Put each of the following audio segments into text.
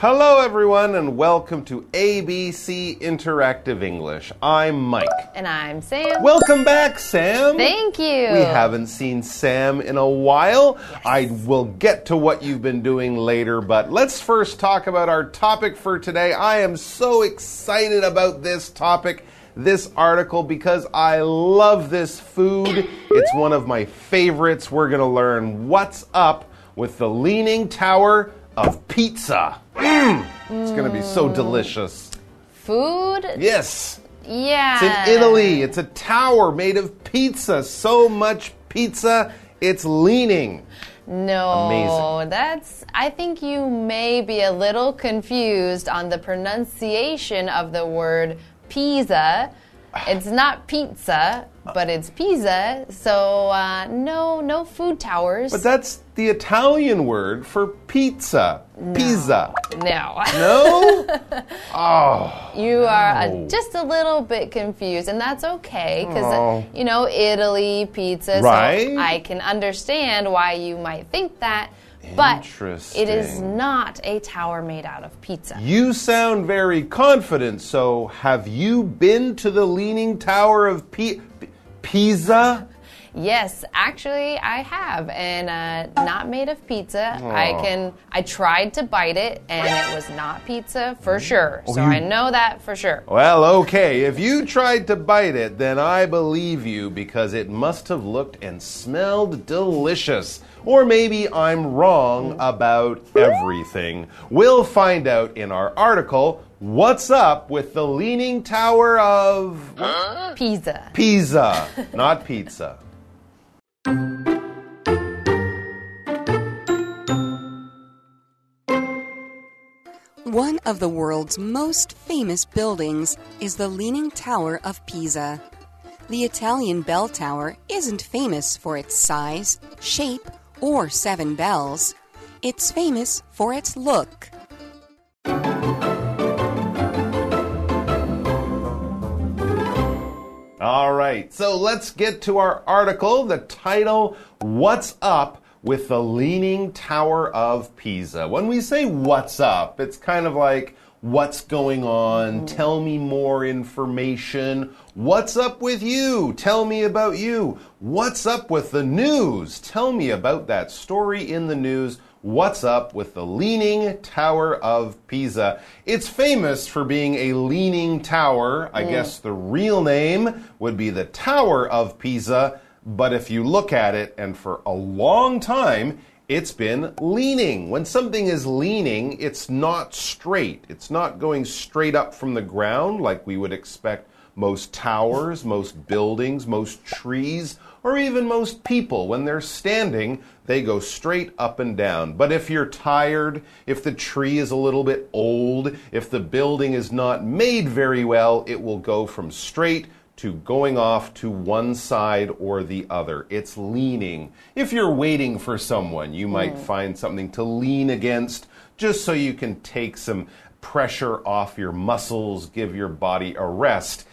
Hello, everyone, and welcome to ABC Interactive English. I'm Mike. And I'm Sam. Welcome back, Sam. Thank you. We haven't seen Sam in a while. I will get to what you've been doing later, but let's first talk about our topic for today. I am so excited about this topic this article because I love this food. It's one of my favorites. We're going to learn what's up with the Leaning Tower of Pizza. Mm, it's going to be so delicious. Food? Yes. Yeah. It's in Italy. It's a tower made of pizza. So much pizza, it's leaning. No, Amazing. that's. I think you may be a little confused on the pronunciation of the word pizza. It's not pizza, but it's pizza. So uh, no, no food towers. But that's the Italian word for pizza. Pizza. no. No? oh. You are No. uh, just a little bit confused, and that's okay because, Oh. you know, Italy, pizza, Right. so I can understand why you might think that. But it is not a tower made out of pizza. You sound very confident, so have you been to the Leaning Tower of P- Pisa? Yes, actually, I have, and uh, not made of pizza. I can. I tried to bite it, and it was not pizza for sure. So Oh, you- I know that for sure. Well, okay. If you tried to bite it, then I believe you because it must have looked and smelled delicious. Or maybe I'm wrong about everything. We'll find out in our article What's Up with the Leaning Tower of Pizza. Pisa, not pizza. One of the world's most famous buildings is the Leaning Tower of Pisa. The Italian bell tower isn't famous for its size, shape, or seven bells. It's famous for its look. All right, so let's get to our article. The title What's Up with the Leaning Tower of Pisa? When we say what's up, it's kind of like what's going on, tell me more information. What's up with you? Tell me about you. What's up with the news? Tell me about that story in the news. What's up with the Leaning Tower of Pisa? It's famous for being a leaning tower. I mm. guess the real name would be the Tower of Pisa, but if you look at it, and for a long time, it's been leaning. When something is leaning, it's not straight. It's not going straight up from the ground like we would expect most towers, most buildings, most trees, or even most people. When they're standing, they go straight up and down. But if you're tired, if the tree is a little bit old, if the building is not made very well, it will go from straight to going off to one side or the other. It's leaning. If you're waiting for someone, you might mm. find something to lean against just so you can take some pressure off your muscles, give your body a rest.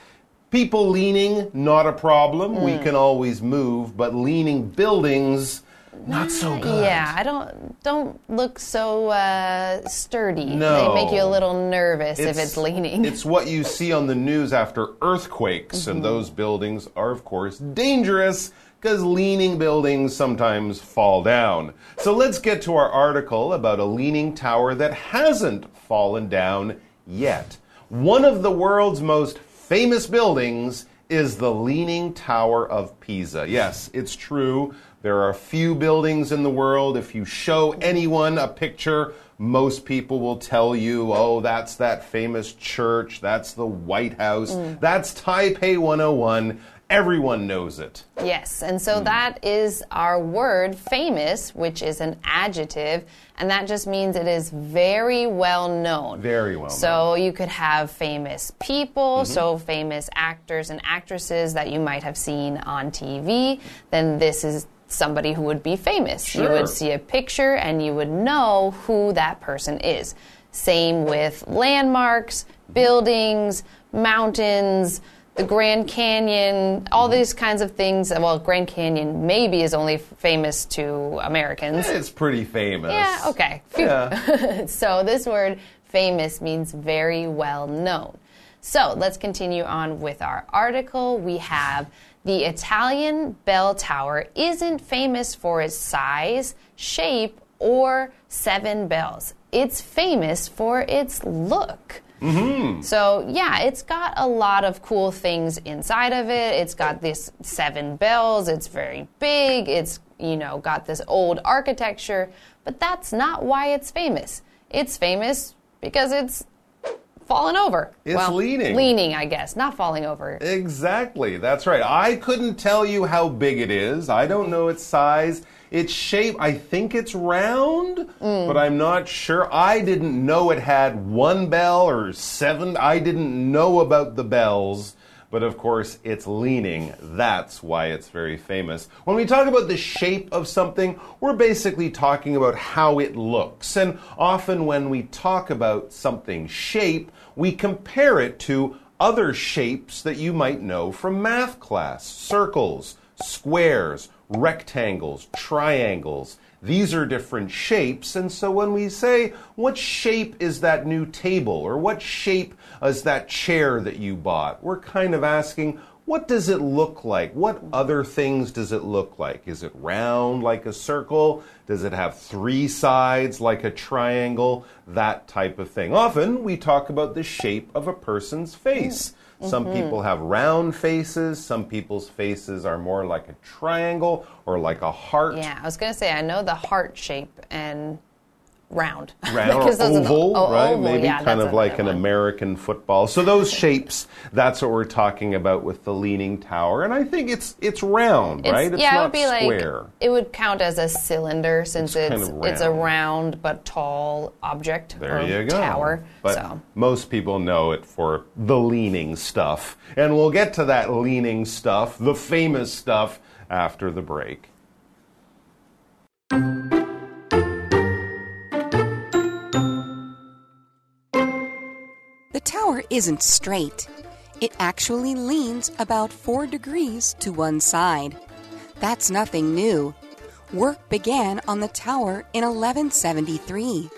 People leaning, not a problem. We mm. can always move, but leaning buildings, not so good. Yeah, I don't don't look so uh, sturdy. No. They make you a little nervous if it's leaning. It's what you see on the news after earthquakes, and those buildings are, of course, dangerous because leaning buildings sometimes fall down. So let's get to our article about a leaning tower that hasn't fallen down yet. One of the world's most famous buildings is the Leaning Tower of Pisa. Yes, it's true. There are few buildings in the world. If you show anyone a picture, most people will tell you, oh, that's that famous church, that's the White House, mm. that's Taipei 101. Everyone knows it. Yes, and so hmm. that is our word famous, which is an adjective, and that just means it is very well known. Very well known. So you could have famous people, mm-hmm. so famous actors and actresses that you might have seen on TV, then this is somebody who would be famous. You would see a picture and you would know who that person is. Same with landmarks, buildings, mountains, the Grand Canyon, all these kinds of things. Well, Grand Canyon maybe is only famous to Americans. It's pretty famous. Yeah, okay. Yeah. so this word Famous means very well known. So let's continue on with our article. We have the Italian bell tower isn't famous for its size, shape, or seven bells. It's famous for its look. Mm-hmm. So, yeah, it's got a lot of cool things inside of it. It's got this seven bells, it's very big, it's, you know, got this old architecture, but that's not why it's famous. It's famous because it's fallen over. It's well, leaning. Leaning, I guess, not falling over. Exactly. That's right. I couldn't tell you how big it is. I don't know its size. Its shape, I think it's round, Mm. but I'm not sure. I didn't know it had one bell or seven. I didn't know about the bells. But of course, it's leaning. That's why it's very famous. When we talk about the shape of something, we're basically talking about how it looks. And often when we talk about something's shape, we compare it to other shapes that you might know from math class circles, squares, rectangles, triangles. These are different shapes, and so when we say, What shape is that new table? or What shape is that chair that you bought? we're kind of asking, What does it look like? What other things does it look like? Is it round like a circle? Does it have three sides like a triangle? That type of thing. Often we talk about the shape of a person's face. Mm. Some mm-hmm. people have round faces, some people's faces are more like a triangle or like a heart. Yeah, I was going to say, I know the heart shape and round. Round Because or are oval, oh, right? oval, Maybe yeah, kind of like an one. American football. So those shapes, that's what we're talking about with the leaning tower. And I think it's it's round, It's- right? It's yeah, not it would be square. like it would count as a cylinder since It's it's it's, a round. but tall object There or you go. tower. But so most people know it for the leaning stuff. And we'll get to that leaning stuff, the famous stuff, after the break. Tower isn't straight. It actually leans about four degrees to one side. That's nothing new. Work began on the tower in 1173.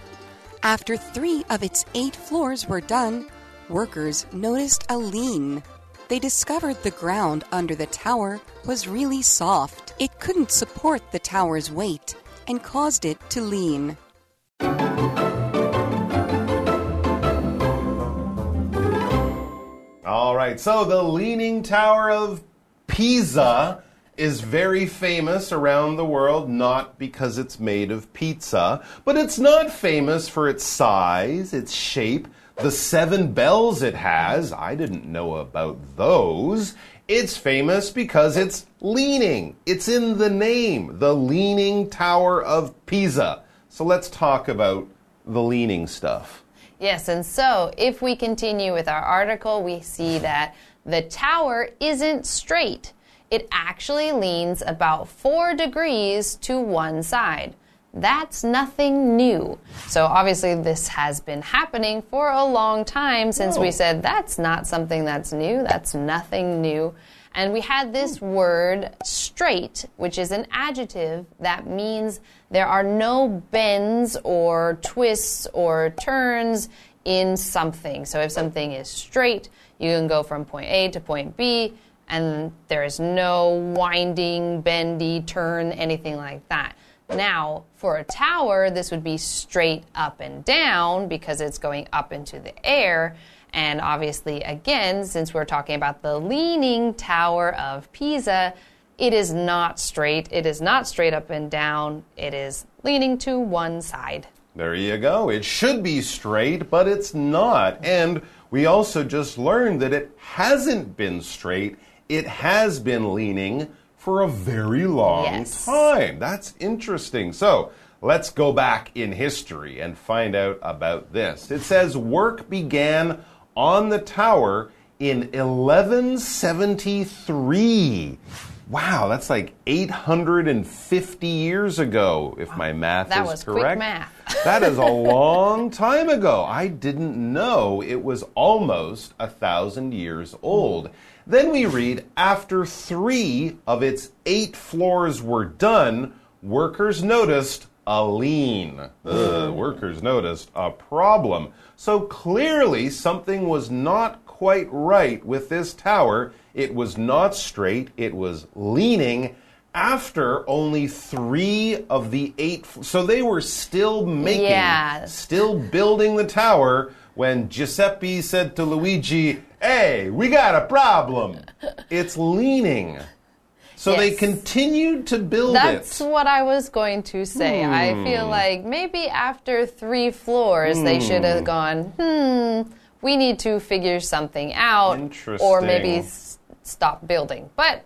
After three of its eight floors were done, workers noticed a lean. They discovered the ground under the tower was really soft. It couldn't support the tower's weight and caused it to lean. Right, so the Leaning Tower of Pisa is very famous around the world, not because it's made of pizza, but it's not famous for its size, its shape, the seven bells it has. I didn't know about those. It's famous because it's leaning. It's in the name, the Leaning Tower of Pisa. So let's talk about the leaning stuff. Yes, and so if we continue with our article, we see that the tower isn't straight. It actually leans about four degrees to one side. That's nothing new. So obviously, this has been happening for a long time since we oh. said that's not something that's new, that's nothing new. And we had this hmm. word straight, which is an adjective that means there are no bends or twists or turns in something. So if something is straight, you can go from point A to point B, and there is no winding, bendy, turn, anything like that. Now, for a tower, this would be straight up and down because it's going up into the air. And obviously, again, since we're talking about the Leaning Tower of Pisa, it is not straight. It is not straight up and down. It is leaning to one side. There you go. It should be straight, but it's not. And we also just learned that it hasn't been straight. It has been leaning for a very long Yes. time. That's interesting. So let's go back in history and find out about this. It says work began on the tower in 1173. Wow, that's like 850 years ago, if my math That is was quick correct. math. that is a long time ago. I didn't know it was almost a thousand years old. Then we read after three of its eight floors were done, workers noticed a lean. Workers noticed a problem. So clearly, something was not quite right with this tower. It was not straight, it was leaning after only three of the eight. So they were still making, Yeah. still building the tower when Giuseppe said to Luigi, Hey, we got a problem. It's leaning. So they continued to build That's it. what I was going to say. I feel Hmm. like maybe after three floors, they should have gone, hmm, we need to figure something out. Or maybe s- stop building. But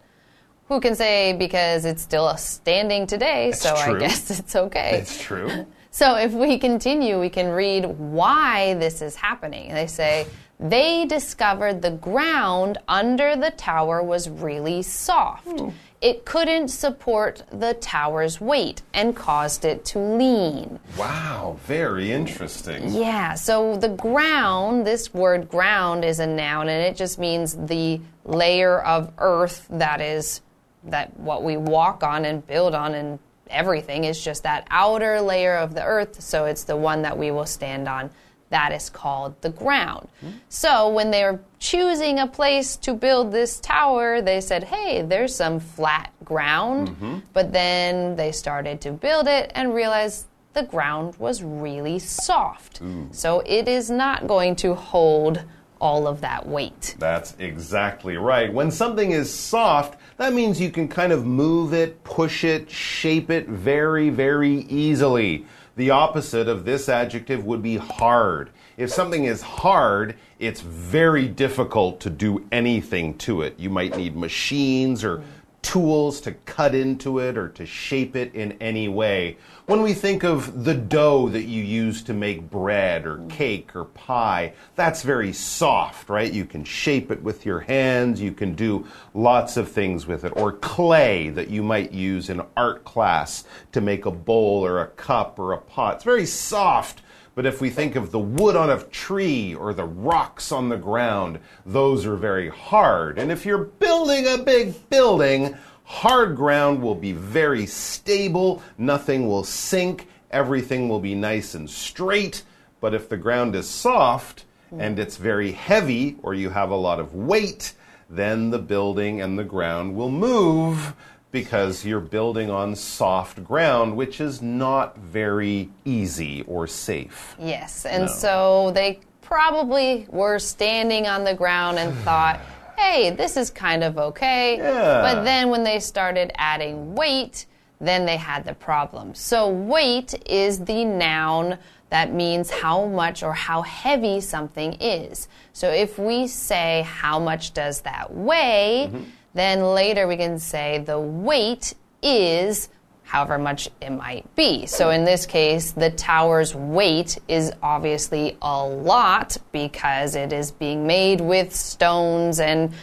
who can say because it's still standing today, so true. I guess it's okay. It's true. So if we continue, we can read why this is happening. They say they discovered the ground under the tower was really soft. Hmm. It couldn't support the tower's weight and caused it to lean. Wow, very interesting. Yeah, so the ground, this word ground is a noun and it just means the layer of earth that is that what we walk on and build on and everything is just that outer layer of the earth, so it's the one that we will stand on. That is called the ground. So when they were choosing a place to build this tower, they said, hey, there's some flat ground. Mm-hmm. But then they started to build it and realized the ground was really soft. So it is not going to hold all of that weight. That's exactly right. When something is soft, that means you can kind of move it, push it, shape it very, very easily. The opposite of this adjective would be hard. If something is hard, it's very difficult to do anything to it. You might need machines or tools to cut into it or to shape it in any way. When we think of the dough that you use to make bread or cake or pie, that's very soft, right? You can shape it with your hands, you can do lots of things with it. Or clay that you might use in art class to make a bowl or a cup or a pot. It's very soft. But if we think of the wood on a tree or the rocks on the ground, those are very hard. And if you're building a big building, hard ground will be very stable, nothing will sink, everything will be nice and straight. But if the ground is soft and it's very heavy or you have a lot of weight, then the building and the ground will move because you're building on soft ground, which is not very easy or safe. Yes, and so they probably were standing on the ground and thought, hey, this is kind of okay. Yeah. But then when they started adding weight, then they had the problem. So, weight is the noun that means how much or how heavy something is. So, if we say, how much does that weigh, mm-hmm. Then later we can say the weight is however much it might be. So in this case, the tower's weight is obviously a lot because it is being made with stones and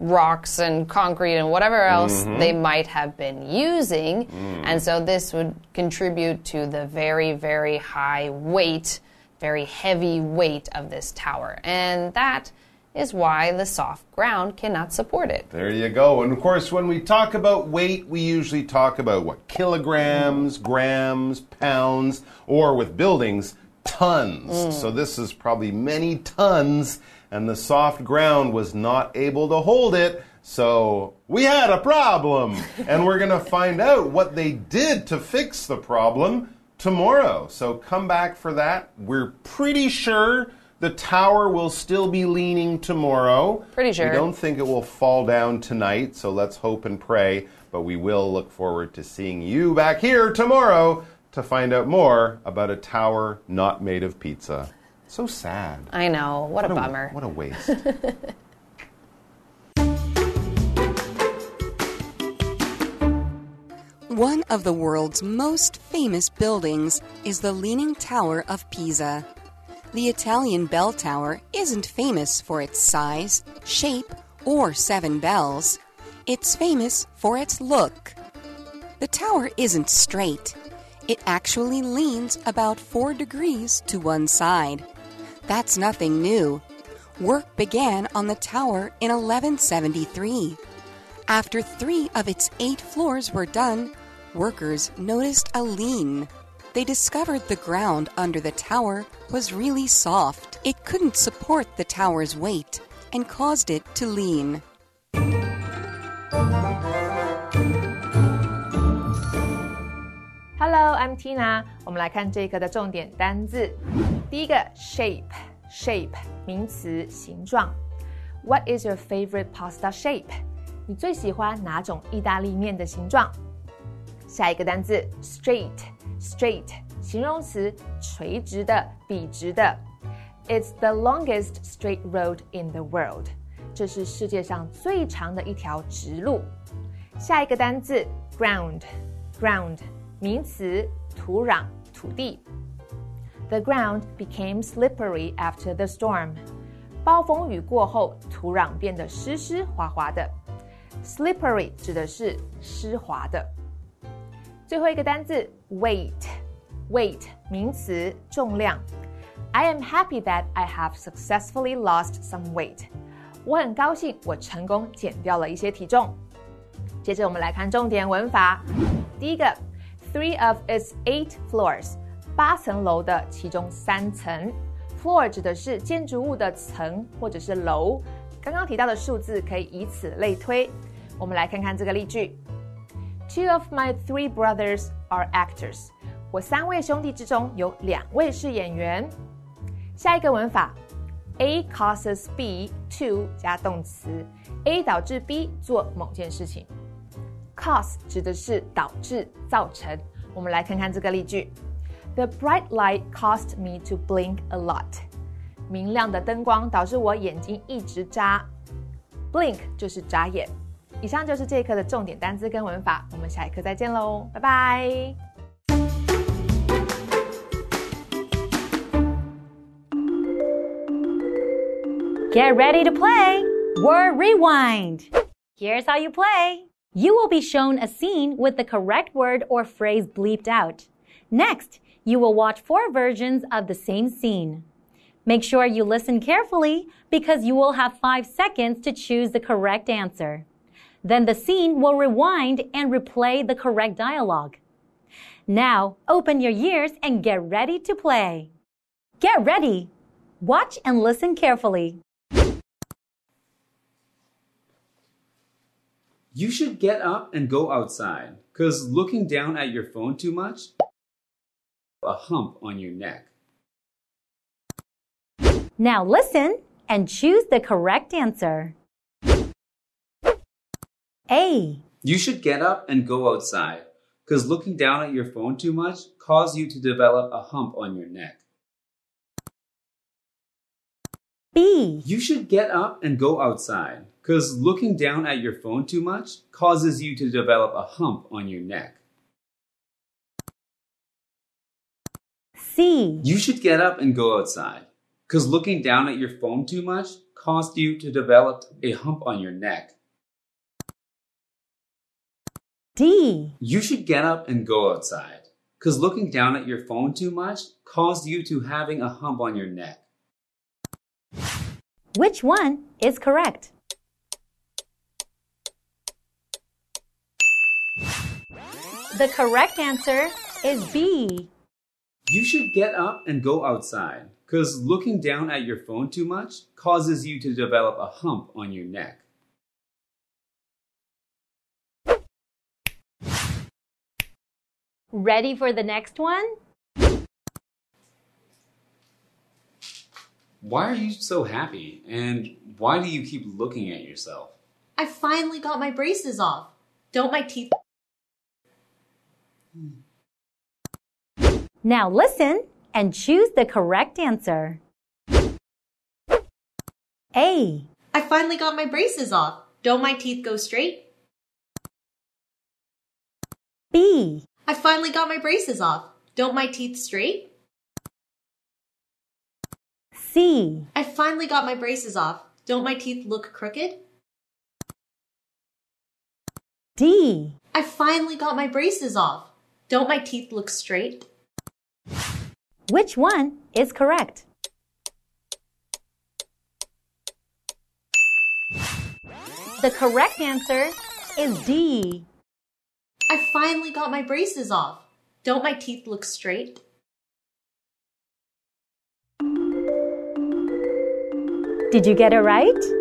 rocks and concrete and whatever else mm-hmm. they might have been using. Mm. And so this would contribute to the very, very high weight, very heavy weight of this tower. And that is why the soft ground cannot support it. There you go. And of course, when we talk about weight, we usually talk about what? Kilograms, grams, pounds, or with buildings, tons. Mm. So this is probably many tons, and the soft ground was not able to hold it. So we had a problem. and we're going to find out what they did to fix the problem tomorrow. So come back for that. We're pretty sure the tower will still be leaning tomorrow. Pretty sure. We don't think it will fall down tonight, so let's hope and pray. But we will look forward to seeing you back here tomorrow to find out more about a tower not made of pizza. So sad. I know, what, a bummer. What a waste. One of the world's most famous buildings is the Leaning Tower of Pisa. The Italian bell tower isn't famous for its size, shape, or seven bells. It's famous for its look. The tower isn't straight. It actually leans about four degrees to one side. That's nothing new. Work began on the tower in 1173. After three of its eight floors were done, workers noticed a lean they discovered the ground under the tower was really soft. It couldn't support the tower's weight and caused it to lean. Hello, I'm Tina。我们来看这一课的重点单字。第一个 shape，shape 名词，形状。What is your favorite pasta shape？你最喜欢哪种意大利面的形状？下一个单字 straight，straight 形容词，垂直的，笔直的。It's the longest straight road in the world。这是世界上最长的一条直路。下一个单字 ground，ground。名词，土壤、土地。The ground became slippery after the storm。暴风雨过后，土壤变得湿湿滑滑的。Slippery 指的是湿滑的。最后一个单词 ，weight，weight 名词，重量。I am happy that I have successfully lost some weight。我很高兴，我成功减掉了一些体重。接着我们来看重点文法。第一个。three of its eight floors，八层楼的其中三层。Floor 指的是建筑物的层或者是楼。刚刚提到的数字可以以此类推。我们来看看这个例句：Two of my three brothers are actors。我三位兄弟之中有两位是演员。下一个文法：A causes B to 加动词，A 导致 B 做某件事情。Cause 指的是导致、造成。我们来看看这个例句：The bright light caused me to blink a lot。明亮的灯光导致我眼睛一直眨。Blink 就是眨眼。以上就是这一课的重点单词跟文法，我们下一课再见喽，拜拜。Get ready to play Word Rewind. Here's how you play. You will be shown a scene with the correct word or phrase bleeped out. Next, you will watch four versions of the same scene. Make sure you listen carefully because you will have five seconds to choose the correct answer. Then the scene will rewind and replay the correct dialogue. Now, open your ears and get ready to play. Get ready! Watch and listen carefully. You should get up and go outside, because looking down at your phone too much, a hump on your neck. Now listen and choose the correct answer. A. You should get up and go outside, because looking down at your phone too much causes you to develop a hump on your neck. B. You should get up and go outside, because looking down at your phone too much causes you to develop a hump on your neck. C. You should get up and go outside, because looking down at your phone too much caused you to develop a hump on your neck. D. You should get up and go outside, because looking down at your phone too much caused you to having a hump on your neck. Which one is correct? The correct answer is B. You should get up and go outside because looking down at your phone too much causes you to develop a hump on your neck. Ready for the next one? Why are you so happy? And why do you keep looking at yourself? I finally got my braces off. Don't my teeth hmm. Now listen and choose the correct answer. A. I finally got my braces off. Don't my teeth go straight? B. I finally got my braces off. Don't my teeth straight? C. I finally got my braces off. Don't my teeth look crooked? D. I finally got my braces off. Don't my teeth look straight? Which one is correct? The correct answer is D. I finally got my braces off. Don't my teeth look straight? Did you get it right?